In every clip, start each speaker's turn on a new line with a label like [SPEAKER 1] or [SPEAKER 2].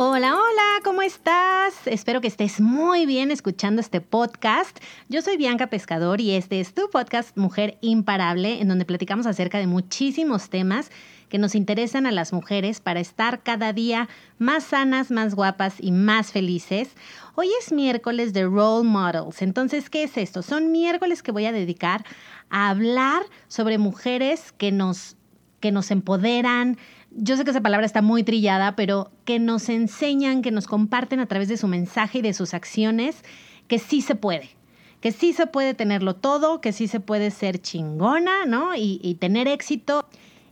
[SPEAKER 1] Hola, hola, ¿cómo estás? Espero que estés muy bien escuchando este podcast. Yo soy Bianca Pescador y este es tu podcast Mujer Imparable, en donde platicamos acerca de muchísimos temas que nos interesan a las mujeres para estar cada día más sanas, más guapas y más felices. Hoy es miércoles de Role Models. Entonces, ¿qué es esto? Son miércoles que voy a dedicar a hablar sobre mujeres que nos, que nos empoderan, yo sé que esa palabra está muy trillada, pero que nos enseñan, que nos comparten a través de su mensaje y de sus acciones, que sí se puede, que sí se puede tenerlo todo, que sí se puede ser chingona, ¿no? Y, y tener éxito.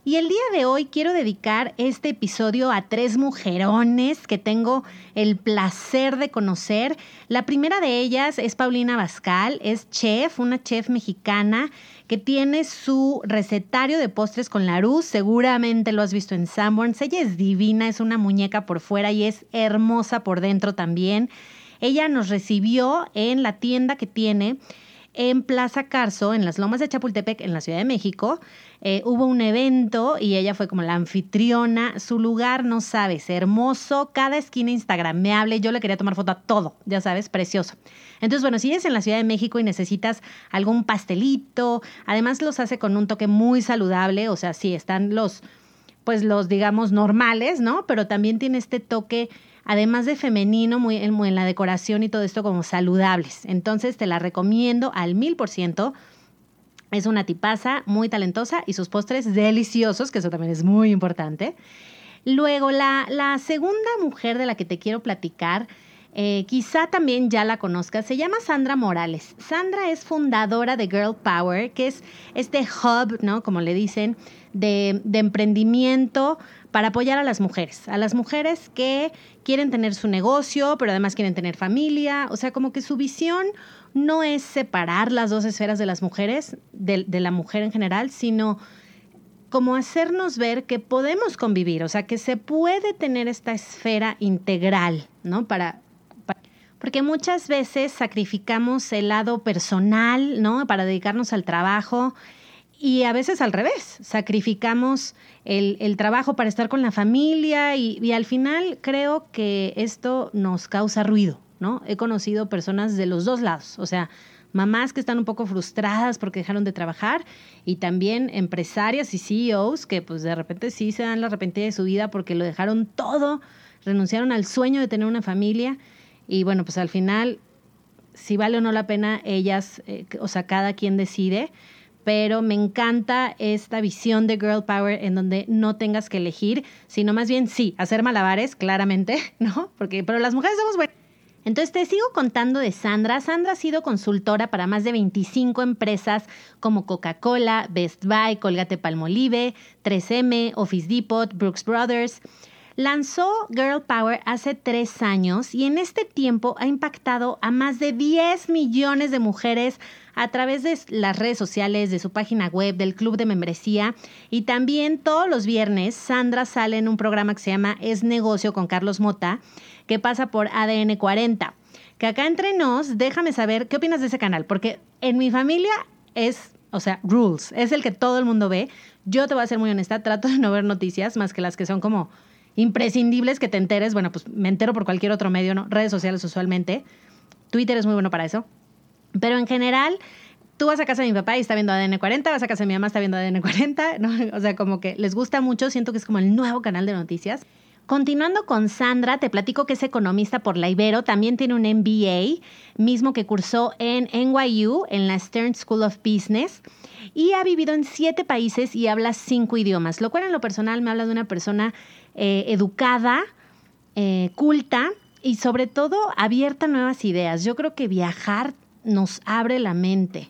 [SPEAKER 1] Y el día de hoy quiero dedicar este episodio a tres mujerones que tengo el placer de conocer. La primera de ellas es Paulina Bascal, es chef, una chef mexicana que tiene su recetario de postres con la luz. Seguramente lo has visto en Sanborns. Ella es divina, es una muñeca por fuera y es hermosa por dentro también. Ella nos recibió en la tienda que tiene en Plaza Carso, en las Lomas de Chapultepec, en la Ciudad de México. Eh, hubo un evento y ella fue como la anfitriona. Su lugar, no sabes, hermoso. Cada esquina instagramable. Yo le quería tomar foto a todo, ya sabes, precioso. Entonces, bueno, si eres en la Ciudad de México y necesitas algún pastelito, además los hace con un toque muy saludable. O sea, sí, están los, pues los, digamos, normales, ¿no? Pero también tiene este toque además de femenino, muy, en la decoración y todo esto como saludables. Entonces te la recomiendo al mil por ciento. Es una tipaza muy talentosa y sus postres deliciosos, que eso también es muy importante. Luego, la, la segunda mujer de la que te quiero platicar, eh, quizá también ya la conozcas, se llama Sandra Morales. Sandra es fundadora de Girl Power, que es este hub, ¿no? Como le dicen, de, de emprendimiento para apoyar a las mujeres, a las mujeres que quieren tener su negocio, pero además quieren tener familia, o sea, como que su visión no es separar las dos esferas de las mujeres, de, la mujer en general, sino como hacernos ver que podemos convivir, o sea, que se puede tener esta esfera integral, ¿no? Para, porque muchas veces sacrificamos el lado personal, ¿no? Para dedicarnos al trabajo y a veces al revés, sacrificamos el, trabajo para estar con la familia y, al final creo que esto nos causa ruido, ¿no? He conocido personas de los dos lados, o sea, mamás que están un poco frustradas porque dejaron de trabajar y también empresarias y CEOs que pues de repente sí se dan la arrepentida de su vida porque lo dejaron todo, renunciaron al sueño de tener una familia y bueno, pues al final si vale o no la pena ellas, eh, o sea, cada quien decide pero me encanta esta visión de Girl Power en donde no tengas que elegir, sino más bien sí, hacer malabares, claramente, ¿no? Porque, pero las mujeres somos buenas. Entonces te sigo contando de Sandra. Sandra ha sido consultora para más de 25 empresas como Coca-Cola, Best Buy, Colgate Palmolive, 3M, Office Depot, Brooks Brothers. Lanzó Girl Power hace tres años y en este tiempo ha impactado a más de 10 millones de mujeres a través de las redes sociales, de su página web, del club de membresía y también todos los viernes Sandra sale en un programa que se llama Es Negocio con Carlos Mota, que pasa por ADN 40. Que acá entre nos, déjame saber qué opinas de ese canal, porque en mi familia es, o sea, rules, es el que todo el mundo ve. Yo te voy a ser muy honesta, trato de no ver noticias más que las que son como imprescindibles que te enteres. Bueno, pues me entero por cualquier otro medio, ¿no? Redes sociales usualmente. Twitter es muy bueno para eso. Pero en general, tú vas a casa de mi papá y está viendo ADN 40, vas a casa de mi mamá está viendo ADN 40, ¿no? O sea, como que les gusta mucho, siento que es como el nuevo canal de noticias. Continuando con Sandra, te platico que es economista por la Ibero, también tiene un MBA, mismo que cursó en NYU, en la Stern School of Business, y ha vivido en siete países y habla cinco idiomas, lo cual en lo personal me habla de una persona eh, educada, eh, culta y sobre todo abierta a nuevas ideas. Yo creo que viajar nos abre la mente.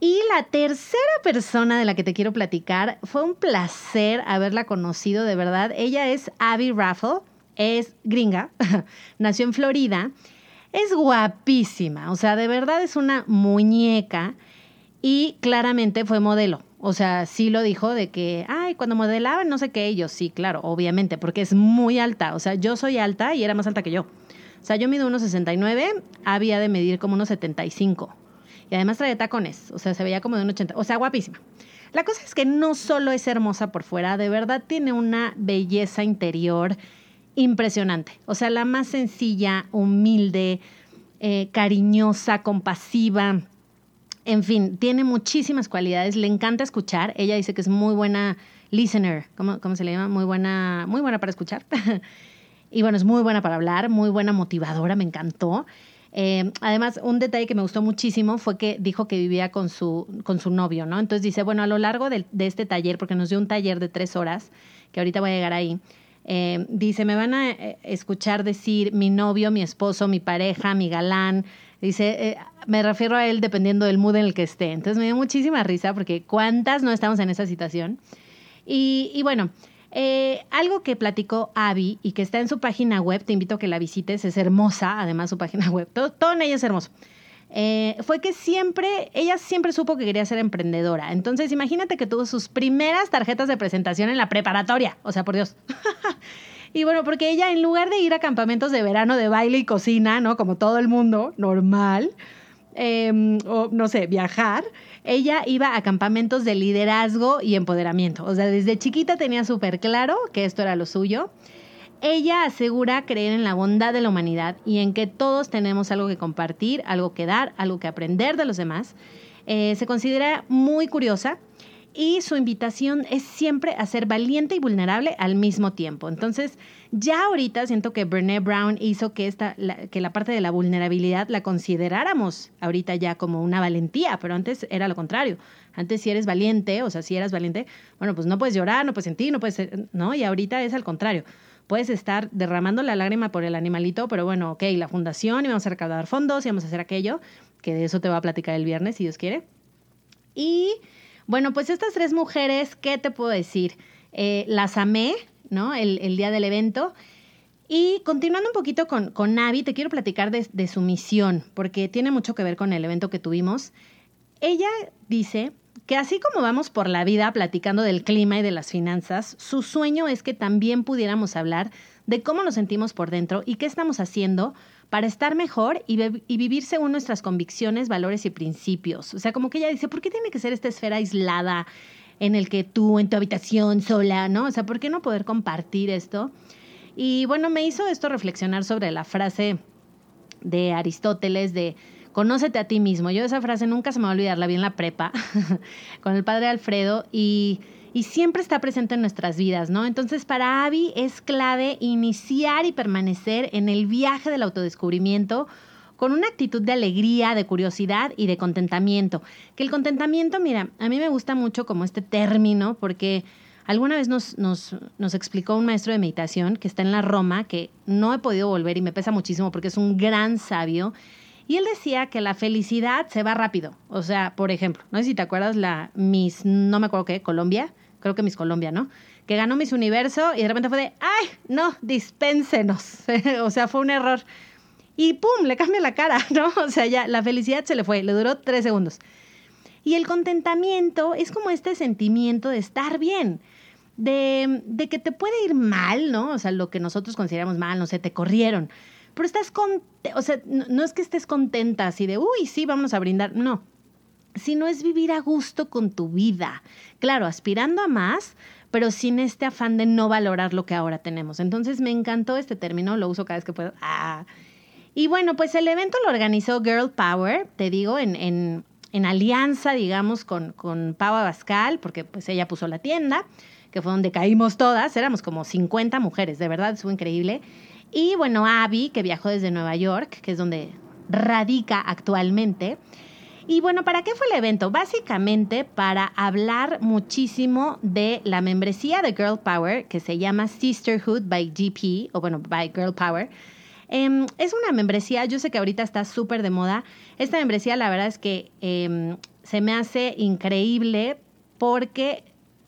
[SPEAKER 1] Y la tercera persona de la que te quiero platicar, fue un placer haberla conocido, de verdad. Ella es Abby Raffle, es gringa, nació en Florida, es guapísima, o sea, de verdad es una muñeca y claramente fue modelo. O sea, sí lo dijo de que, ay, cuando modelaban no sé qué, ellos, sí, claro, obviamente, porque es muy alta. O sea, yo soy alta y era más alta que yo. O sea, yo mido unos 69, había de medir como unos 75. Y además traía tacones, o sea, se veía como de un 80, o sea, guapísima. La cosa es que no solo es hermosa por fuera, de verdad tiene una belleza interior impresionante. O sea, la más sencilla, humilde, eh, cariñosa, compasiva. En fin, tiene muchísimas cualidades, le encanta escuchar. Ella dice que es muy buena listener, ¿cómo, cómo se le llama? Muy buena, muy buena para escuchar. y bueno, es muy buena para hablar, muy buena motivadora, me encantó. Eh, además, un detalle que me gustó muchísimo fue que dijo que vivía con su, con su novio, ¿no? Entonces dice, bueno, a lo largo de, este taller, porque nos dio un taller de tres horas, que ahorita voy a llegar ahí, eh, dice, me van a eh, escuchar decir mi novio, mi esposo, mi pareja, mi galán. Dice, me refiero a él dependiendo del mood en el que esté. Entonces me dio muchísima risa porque cuántas no estamos en esa situación. Y bueno, eh, algo que platicó Abby y que está en su página web, te invito a que la visites, es hermosa, además su página web, todo, en ella es hermoso. Eh, fue que siempre, ella siempre supo que quería ser emprendedora. Entonces, imagínate que tuvo sus primeras tarjetas de presentación en la preparatoria. O sea, por Dios. y bueno, porque ella, en lugar de ir a campamentos de verano de baile y cocina, ¿no? Como todo el mundo, normal, em, o no sé, viajar, ella iba a campamentos de liderazgo y empoderamiento. O sea, desde chiquita tenía súper claro que esto era lo suyo. Ella asegura creer en la bondad de la humanidad y en que todos tenemos algo que compartir, algo que dar, algo que aprender de los demás. Eh, se considera muy curiosa y su invitación es siempre a ser valiente y vulnerable al mismo tiempo. Entonces, ya ahorita siento que Brené Brown hizo que, esta, la, que la parte de la vulnerabilidad la consideráramos ahorita ya como una valentía, pero antes era lo contrario. Antes si eres valiente, o sea, si eras valiente, bueno, pues no puedes llorar, no puedes sentir, no puedes, ¿no? Y ahorita es al contrario. Puedes estar derramando la lágrima por el animalito, pero bueno, ok, la fundación y vamos a recaudar fondos y vamos a hacer aquello, que de eso te va a platicar el viernes, si Dios quiere. Y bueno, pues estas tres mujeres, ¿qué te puedo decir? Eh, las amé, ¿no? El, día del evento. Y continuando un poquito con, con Navi, te quiero platicar de, de su misión, porque tiene mucho que ver con el evento que tuvimos. Ella dice que así como vamos por la vida platicando del clima y de las finanzas, su sueño es que también pudiéramos hablar de cómo nos sentimos por dentro y qué estamos haciendo para estar mejor y, vivir según nuestras convicciones, valores y principios. O sea, como que ella dice, ¿por qué tiene que ser esta esfera aislada en el que tú en tu habitación sola, ¿no? O sea, ¿por qué no poder compartir esto? Y bueno, me hizo esto reflexionar sobre la frase de Aristóteles de conócete a ti mismo. Yo esa frase nunca se me va a olvidar, la vi en la prepa con el padre Alfredo y y siempre está presente en nuestras vidas, ¿no? Entonces, para Abby es clave iniciar y permanecer en el viaje del autodescubrimiento con una actitud de alegría, de curiosidad y de contentamiento. Que el contentamiento, mira, a mí me gusta mucho como este término porque alguna vez nos, nos, nos explicó un maestro de meditación que está en la Roma, que no he podido volver y me pesa muchísimo porque es un gran sabio y él decía que la felicidad se va rápido. O sea, por ejemplo, no sé si te acuerdas la Miss, no me acuerdo qué, Colombia, creo que Miss Colombia, ¿no? Que ganó Miss Universo y de repente fue de, ay, no, dispénsenos. o sea, fue un error. Y pum, le cambia la cara, ¿no? O sea, ya la felicidad se le fue, le duró tres segundos. Y el contentamiento es como este sentimiento de estar bien, de, de que te puede ir mal, ¿no? O sea, lo que nosotros consideramos mal, no sé, te corrieron pero estás con, o sea, no, es que estés contenta así de, uy, sí, vamos a brindar, no, sino es vivir a gusto con tu vida. Claro, aspirando a más, pero sin este afán de no valorar lo que ahora tenemos. Entonces me encantó este término, lo uso cada vez que puedo. Ah. Y bueno, pues el evento lo organizó Girl Power, te digo, en, en, en alianza, digamos, con, con Pau porque pues ella puso la tienda, que fue donde caímos todas, éramos como 50 mujeres, de verdad, fue increíble. Y bueno, Abby, que viajó desde Nueva York, que es donde radica actualmente. Y bueno, ¿para qué fue el evento? Básicamente para hablar muchísimo de la membresía de Girl Power, que se llama Sisterhood by GP, o bueno, by Girl Power. Em, es una membresía, yo sé que ahorita está súper de moda. Esta membresía, la verdad es que em, se me hace increíble porque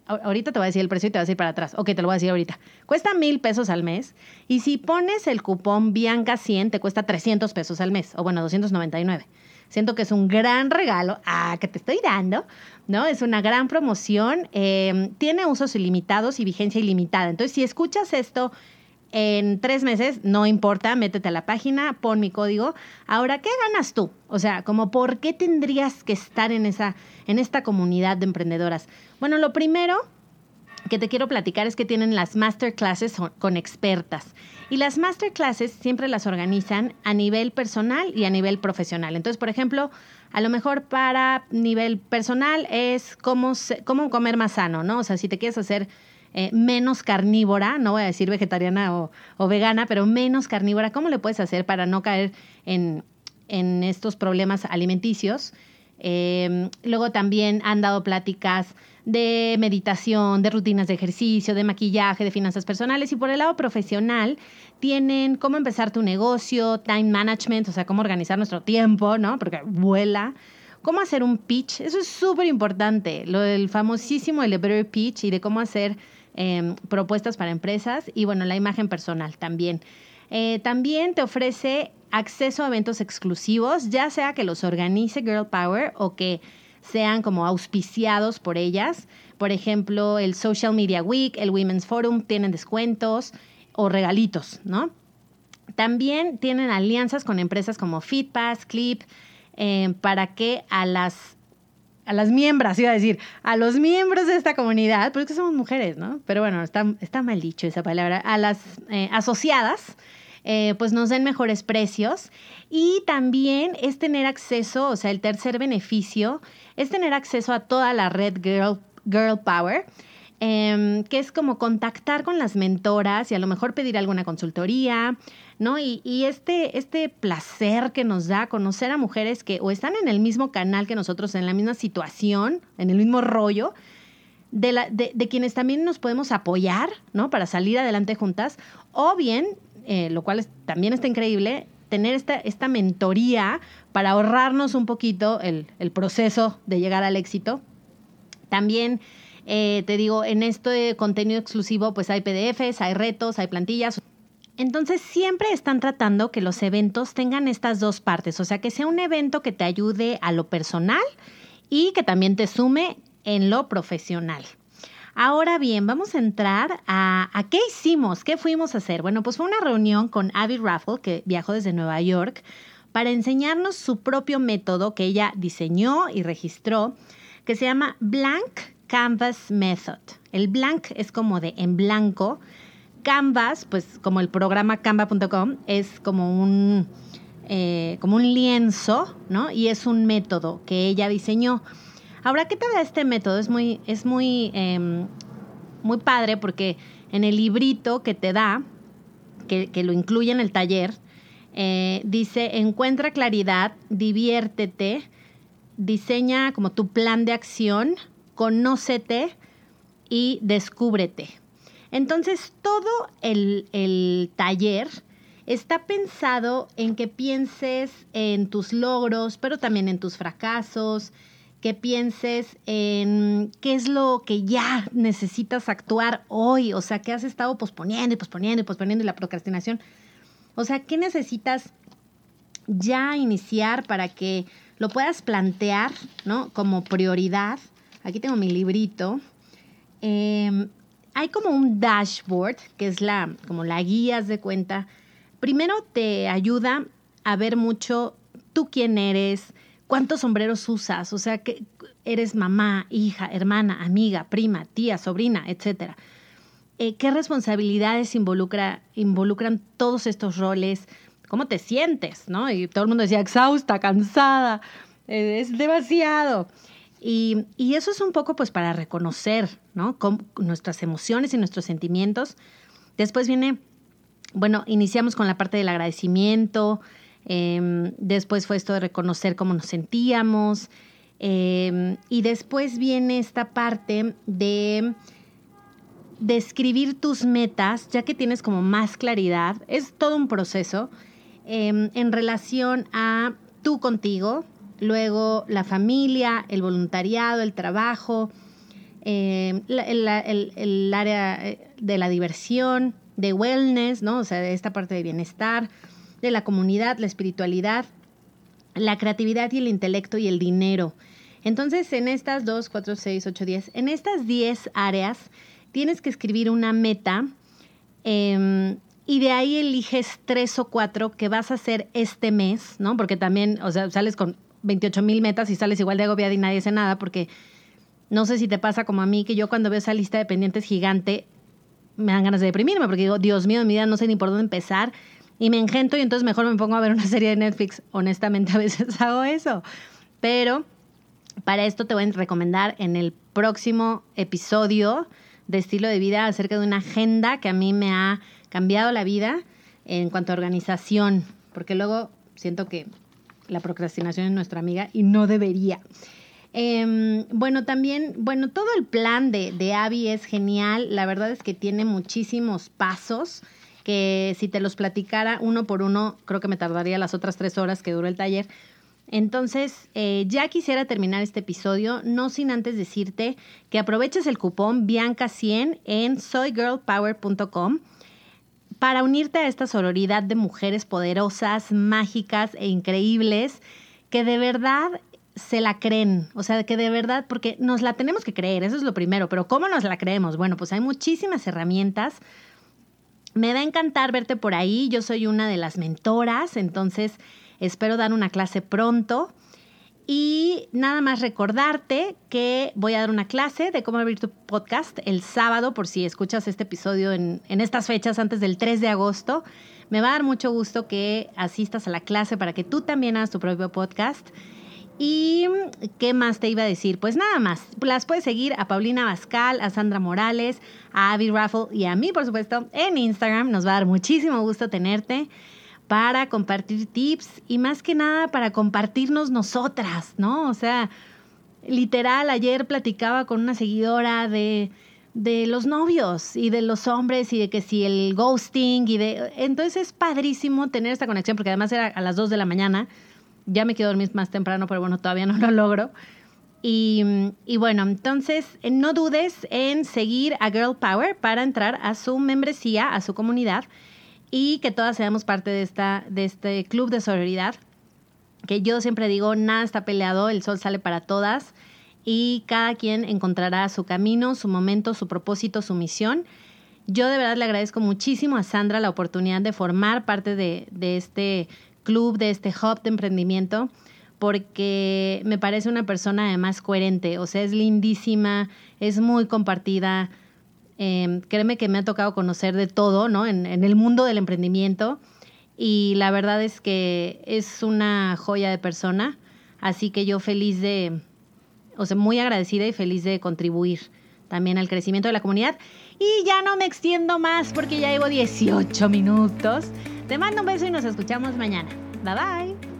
[SPEAKER 1] ahorita te voy a decir el precio y te voy a decir para atrás. Ok, te lo voy a decir ahorita. Cuesta mil pesos al mes y si pones el cupón Bianca 100 te cuesta 300 pesos al mes, o bueno, 299. Siento que es un gran regalo ah, que te estoy dando, ¿no? Es una gran promoción. Em, tiene usos ilimitados y vigencia ilimitada. Entonces, si escuchas esto en tres meses, no importa, métete a la página, pon mi código. Ahora, ¿qué ganas tú? O sea, como por qué tendrías que estar en esa, en esta comunidad de emprendedoras. Bueno, lo primero que te quiero platicar es que tienen las masterclasses con expertas. Y las masterclasses siempre las organizan a nivel personal y a nivel profesional. Entonces, por ejemplo, a lo mejor para nivel personal es cómo, cómo comer más sano, ¿no? O sea, si te quieres hacer eh, menos carnívora, no voy a decir vegetariana o, vegana, pero menos carnívora, ¿cómo le puedes hacer para no caer en, estos problemas alimenticios? Em, luego también han dado pláticas de meditación, de rutinas de ejercicio, de maquillaje, de finanzas personales y por el lado profesional tienen cómo empezar tu negocio, time management, o sea, cómo organizar nuestro tiempo, ¿no? Porque vuela. Cómo hacer un pitch, eso es súper importante, lo del famosísimo elevator pitch y de cómo hacer em, propuestas para empresas y bueno, la imagen personal también. Eh, también te ofrece acceso a eventos exclusivos, ya sea que los organice Girl Power o que sean como auspiciados por ellas. Por ejemplo, el Social Media Week, el Women's Forum tienen descuentos o regalitos, ¿no? También tienen alianzas con empresas como FitPass, Clip, eh, para que a las a las miembros, iba a decir, a los miembros de esta comunidad, porque somos mujeres, ¿no? Pero bueno, está, mal dicho esa palabra, a las eh, asociadas, eh, pues nos den mejores precios. Y también es tener acceso, o sea, el tercer beneficio es tener acceso a toda la red Girl, Girl Power. Em, que es como contactar con las mentoras y a lo mejor pedir alguna consultoría, ¿no? Y, este, este placer que nos da conocer a mujeres que o están en el mismo canal que nosotros, en la misma situación, en el mismo rollo, de, la, de, quienes también nos podemos apoyar, ¿no? Para salir adelante juntas, o bien, eh, lo cual también está increíble, tener esta, esta mentoría para ahorrarnos un poquito el, proceso de llegar al éxito. También eh, te digo, en este contenido exclusivo pues hay PDFs, hay retos, hay plantillas. Entonces siempre están tratando que los eventos tengan estas dos partes, o sea, que sea un evento que te ayude a lo personal y que también te sume en lo profesional. Ahora bien, vamos a entrar a, qué hicimos, qué fuimos a hacer. Bueno, pues fue una reunión con Abby Raffle, que viajó desde Nueva York, para enseñarnos su propio método que ella diseñó y registró, que se llama Blank Canvas Method. El blank es como de en blanco. Canvas, pues como el programa canva.com, es como un, eh, como un lienzo, ¿no? Y es un método que ella diseñó. Ahora, ¿qué te da este método? Es muy, es muy, em, muy padre porque en el librito que te da, que, lo incluye en el taller, eh, dice, encuentra claridad, diviértete, diseña como tu plan de acción, conócete y descúbrete. Entonces, todo el, el taller está pensado en que pienses en tus logros, pero también en tus fracasos, que pienses en qué es lo que ya necesitas actuar hoy, o sea, que has estado posponiendo y posponiendo y posponiendo y la procrastinación. O sea, ¿qué necesitas ya iniciar para que lo puedas plantear, ¿no? Como prioridad. Aquí tengo mi librito. Em, hay como un dashboard, que es la, como la guía de cuenta. Primero te ayuda a ver mucho tú quién eres, cuántos sombreros usas, o sea, que eres mamá, hija, hermana, amiga, prima, tía, sobrina, etcétera. Eh, ¿Qué responsabilidades involucra, involucran todos estos roles? ¿Cómo te sientes? ¿no? Y todo el mundo decía exhausta, cansada. eh, es demasiado. Y, eso es un poco pues para reconocer, ¿no? nuestras emociones y nuestros sentimientos. Después viene, bueno, iniciamos con la parte del agradecimiento, em, después fue esto de reconocer cómo nos sentíamos, em, y después viene esta parte de describir tus metas, ya que tienes como más claridad, es todo un proceso em, en relación a tú contigo, luego la familia, el voluntariado, el trabajo, em, el, área eh, de la diversión, de wellness, ¿no? O sea, de esta parte de bienestar, de la comunidad, la espiritualidad, la creatividad y el intelecto y el dinero. Entonces, en estas 2, 4, 6, 8, 10, en estas 10 áreas, tienes que escribir una meta em, y de ahí eliges tres o cuatro que vas a hacer este mes, ¿no? Porque también, o sea, sales con 28 mil metas y sales igual de agobiada y nadie hace nada, porque no sé si te pasa como a mí, que yo cuando veo esa lista de pendientes gigante, me dan ganas de deprimirme, porque digo, Dios mío, mi vida no sé ni por dónde empezar, y me engento y entonces mejor me pongo a ver una serie de Netflix. Honestamente, a veces hago eso. Pero para esto te voy a recomendar en el próximo episodio de estilo de vida acerca de una agenda que a mí me ha cambiado la vida en cuanto a organización, porque luego siento que la procrastinación es nuestra amiga y no debería. Em, bueno, también, bueno, todo el plan de, de Abby es genial. La verdad es que tiene muchísimos pasos que si te los platicara uno por uno, creo que me tardaría las otras tres horas que duró el taller. Entonces, eh, ya quisiera terminar este episodio, no sin antes decirte que aproveches el cupón Bianca100 en soygirlpower.com para unirte a esta sororidad de mujeres poderosas, mágicas e increíbles que de verdad se la creen, o sea, que de verdad, porque nos la tenemos que creer, eso es lo primero, pero ¿cómo nos la creemos? Bueno, pues hay muchísimas herramientas. Me va a encantar verte por ahí, yo soy una de las mentoras, entonces Espero dar una clase pronto. Y nada más recordarte que voy a dar una clase de cómo abrir tu podcast el sábado, por si escuchas este episodio en, estas fechas antes del 3 de agosto. Me va a dar mucho gusto que asistas a la clase para que tú también hagas tu propio podcast. ¿Y qué más te iba a decir? Pues nada más. Las puedes seguir a Paulina Bascal, a Sandra Morales, a Abby Raffle y a mí, por supuesto, en Instagram. Nos va a dar muchísimo gusto tenerte para compartir tips y más que nada para compartirnos nosotras, ¿no? O sea, literal, ayer platicaba con una seguidora de, de los novios y de los hombres y de que si el ghosting y de... Entonces es padrísimo tener esta conexión porque además era a las 2 de la mañana. Ya me quiero dormir más temprano, pero bueno, todavía no lo logro. Y, y, bueno, entonces no dudes en seguir a Girl Power para entrar a su membresía, a su comunidad y que todas seamos parte de, esta, de este club de sororidad, que yo siempre digo, nada está peleado, el sol sale para todas y cada quien encontrará su camino, su momento, su propósito, su misión. Yo de verdad le agradezco muchísimo a Sandra la oportunidad de formar parte de, de este club, de este hub de emprendimiento, porque me parece una persona además coherente, o sea, es lindísima, es muy compartida, Em, créeme que me ha tocado conocer de todo, ¿no? En, el mundo del emprendimiento. Y la verdad es que es una joya de persona. Así que yo feliz de, o sea, muy agradecida y feliz de contribuir también al crecimiento de la comunidad. Y ya no me extiendo más porque ya llevo 18 minutos. Te mando un beso y nos escuchamos mañana. Bye bye.